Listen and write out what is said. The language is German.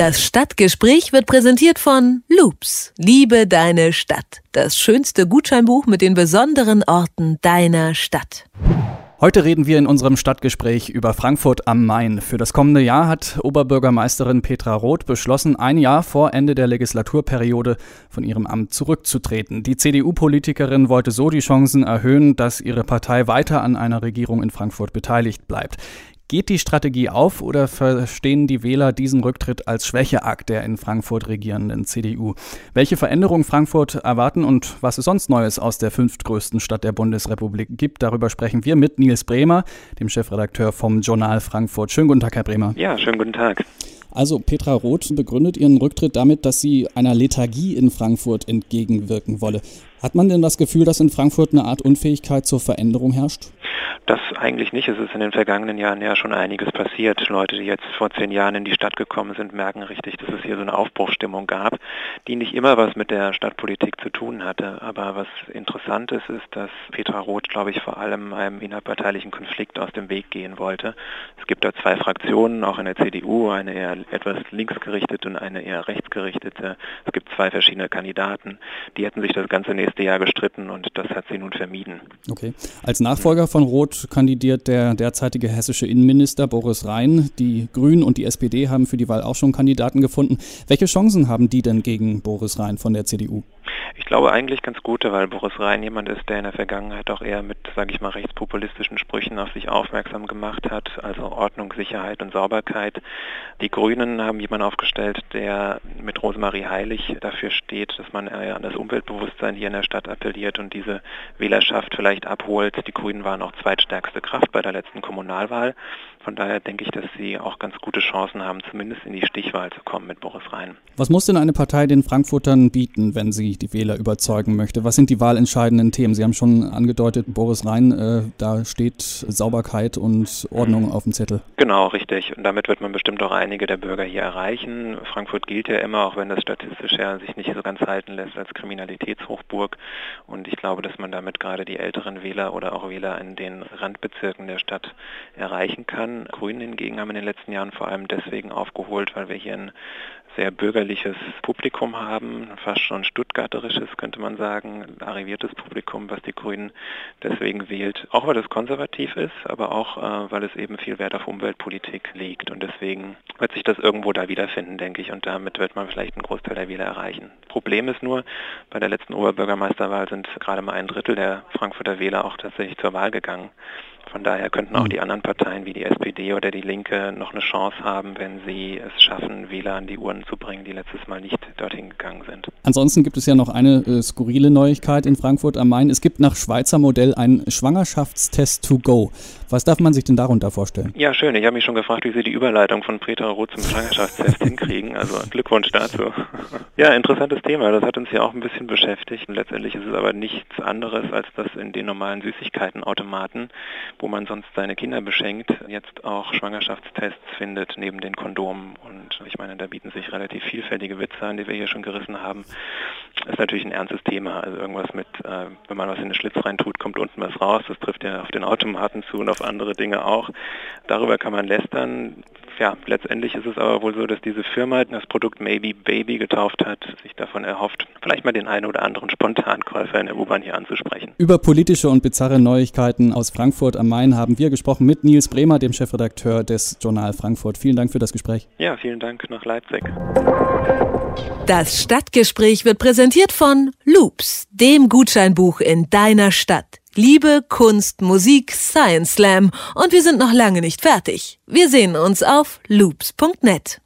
Das Stadtgespräch wird präsentiert von Loops. Liebe deine Stadt. Das schönste Gutscheinbuch mit den besonderen Orten deiner Stadt. Heute reden wir in unserem Stadtgespräch über Frankfurt am Main. Für das kommende Jahr hat Oberbürgermeisterin Petra Roth beschlossen, ein Jahr vor Ende der Legislaturperiode von ihrem Amt zurückzutreten. Die CDU-Politikerin wollte so die Chancen erhöhen, dass ihre Partei weiter an einer Regierung in Frankfurt beteiligt bleibt. Geht die Strategie auf oder verstehen die Wähler diesen Rücktritt als Schwächeakt der in Frankfurt regierenden CDU? Welche Veränderungen Frankfurt erwarten und was es sonst Neues aus der fünftgrößten Stadt der Bundesrepublik gibt, darüber sprechen wir mit Nils Bremer, dem Chefredakteur vom Journal Frankfurt. Schönen guten Tag, Herr Bremer. Ja, schönen guten Tag. Also Petra Roth begründet ihren Rücktritt damit, dass sie einer Lethargie in Frankfurt entgegenwirken wolle. Hat man denn das Gefühl, dass in Frankfurt eine Art Unfähigkeit zur Veränderung herrscht? Das eigentlich nicht. Es ist in den vergangenen Jahren ja schon einiges passiert. Leute, die jetzt vor zehn Jahren in die Stadt gekommen sind, merken richtig, dass es hier so eine Aufbruchstimmung gab, die nicht immer was mit der Stadtpolitik zu tun hatte. Aber was interessant ist, ist, dass Petra Roth, glaube ich, vor allem einem innerparteilichen Konflikt aus dem Weg gehen wollte. Es gibt da zwei Fraktionen, auch in der CDU, eine eher etwas linksgerichtete und eine eher rechtsgerichtete. Es gibt zwei verschiedene Kandidaten. Die hätten sich das ganze nächste Jahr gestritten und das hat sie nun vermieden. Okay. Als Nachfolger von Roth kandidiert der derzeitige hessische Innenminister Boris Rhein. Die Grünen und die SPD haben für die Wahl auch schon Kandidaten gefunden. Welche Chancen haben die denn gegen Boris Rhein von der CDU? Ich glaube eigentlich ganz gute, weil Boris Rhein jemand ist, der in der Vergangenheit auch eher mit, sage ich mal, rechtspopulistischen Sprüchen auf sich aufmerksam gemacht hat, also Ordnung, Sicherheit und Sauberkeit. Die Grünen haben jemanden aufgestellt, der mit Rosemarie Heilig dafür steht, dass man an das Umweltbewusstsein hier in der Stadt appelliert und diese Wählerschaft vielleicht abholt. Die Grünen waren auch zweitstärkste Kraft bei der letzten Kommunalwahl. Von daher denke ich, dass sie auch ganz gute Chancen haben, zumindest in die Stichwahl zu kommen mit Boris Rhein. Was muss denn eine Partei den Frankfurtern bieten, wenn sie die Wähler überzeugen möchte? Was sind die wahlentscheidenden Themen? Sie haben schon angedeutet, Boris Rhein, äh, da steht Sauberkeit und Ordnung mhm. auf dem Zettel. Genau, richtig. Und damit wird man bestimmt auch einige der Bürger hier erreichen. Frankfurt gilt ja immer, auch wenn das statistisch ja sich nicht so ganz halten lässt, als Kriminalitätshochburg. Und ich glaube, dass man damit gerade die älteren Wähler oder auch Wähler in den Randbezirken der Stadt erreichen kann. Grünen hingegen haben in den letzten Jahren vor allem deswegen aufgeholt, weil wir hier ein sehr bürgerliches Publikum haben, fast schon stuttgarterisches, könnte man sagen, arriviertes Publikum, was die Grünen deswegen wählt. Auch weil es konservativ ist, aber auch äh, weil es eben viel Wert auf Umweltpolitik legt. Und deswegen wird sich das irgendwo da wiederfinden, denke ich. Und damit wird man vielleicht einen Großteil der Wähler erreichen. Problem ist nur, bei der letzten Oberbürgermeisterwahl sind gerade mal ein Drittel der Frankfurter Wähler auch tatsächlich zur Wahl gegangen. Von daher könnten auch mhm. die anderen Parteien wie die SPD oder die Linke noch eine Chance haben, wenn sie es schaffen, Wähler an die Urnen zu bringen, die letztes Mal nicht dorthin gegangen sind. Ansonsten gibt es ja noch eine äh, skurrile Neuigkeit in Frankfurt am Main. Es gibt nach Schweizer Modell einen Schwangerschaftstest to go. Was darf man sich denn darunter vorstellen? Ja, schön. Ich habe mich schon gefragt, wie Sie die Überleitung von Petra Roth zum Schwangerschaftstest hinkriegen. Also Glückwunsch dazu. Ja, interessantes Thema. Das hat uns ja auch ein bisschen beschäftigt. Letztendlich ist es aber nichts anderes als das in den normalen Süßigkeitenautomaten wo man sonst seine Kinder beschenkt, jetzt auch Schwangerschaftstests findet neben den Kondomen. Und ich meine, da bieten sich relativ vielfältige Witze an, die wir hier schon gerissen haben. Das ist natürlich ein ernstes Thema. Also irgendwas mit, äh, wenn man was in den Schlitz rein tut, kommt unten was raus. Das trifft ja auf den Automaten zu und auf andere Dinge auch. Darüber kann man lästern ja, letztendlich ist es aber wohl so, dass diese Firma das Produkt Maybe Baby getauft hat, sich davon erhofft, vielleicht mal den einen oder anderen Spontankäufer in der U-Bahn hier anzusprechen. Über politische und bizarre Neuigkeiten aus Frankfurt am Main haben wir gesprochen mit Nils Bremer, dem Chefredakteur des Journal Frankfurt. Vielen Dank für das Gespräch. Ja, vielen Dank nach Leipzig. Das Stadtgespräch wird präsentiert von Loops, dem Gutscheinbuch in deiner Stadt. Liebe, Kunst, Musik, Science Slam und wir sind noch lange nicht fertig. Wir sehen uns auf loops.net.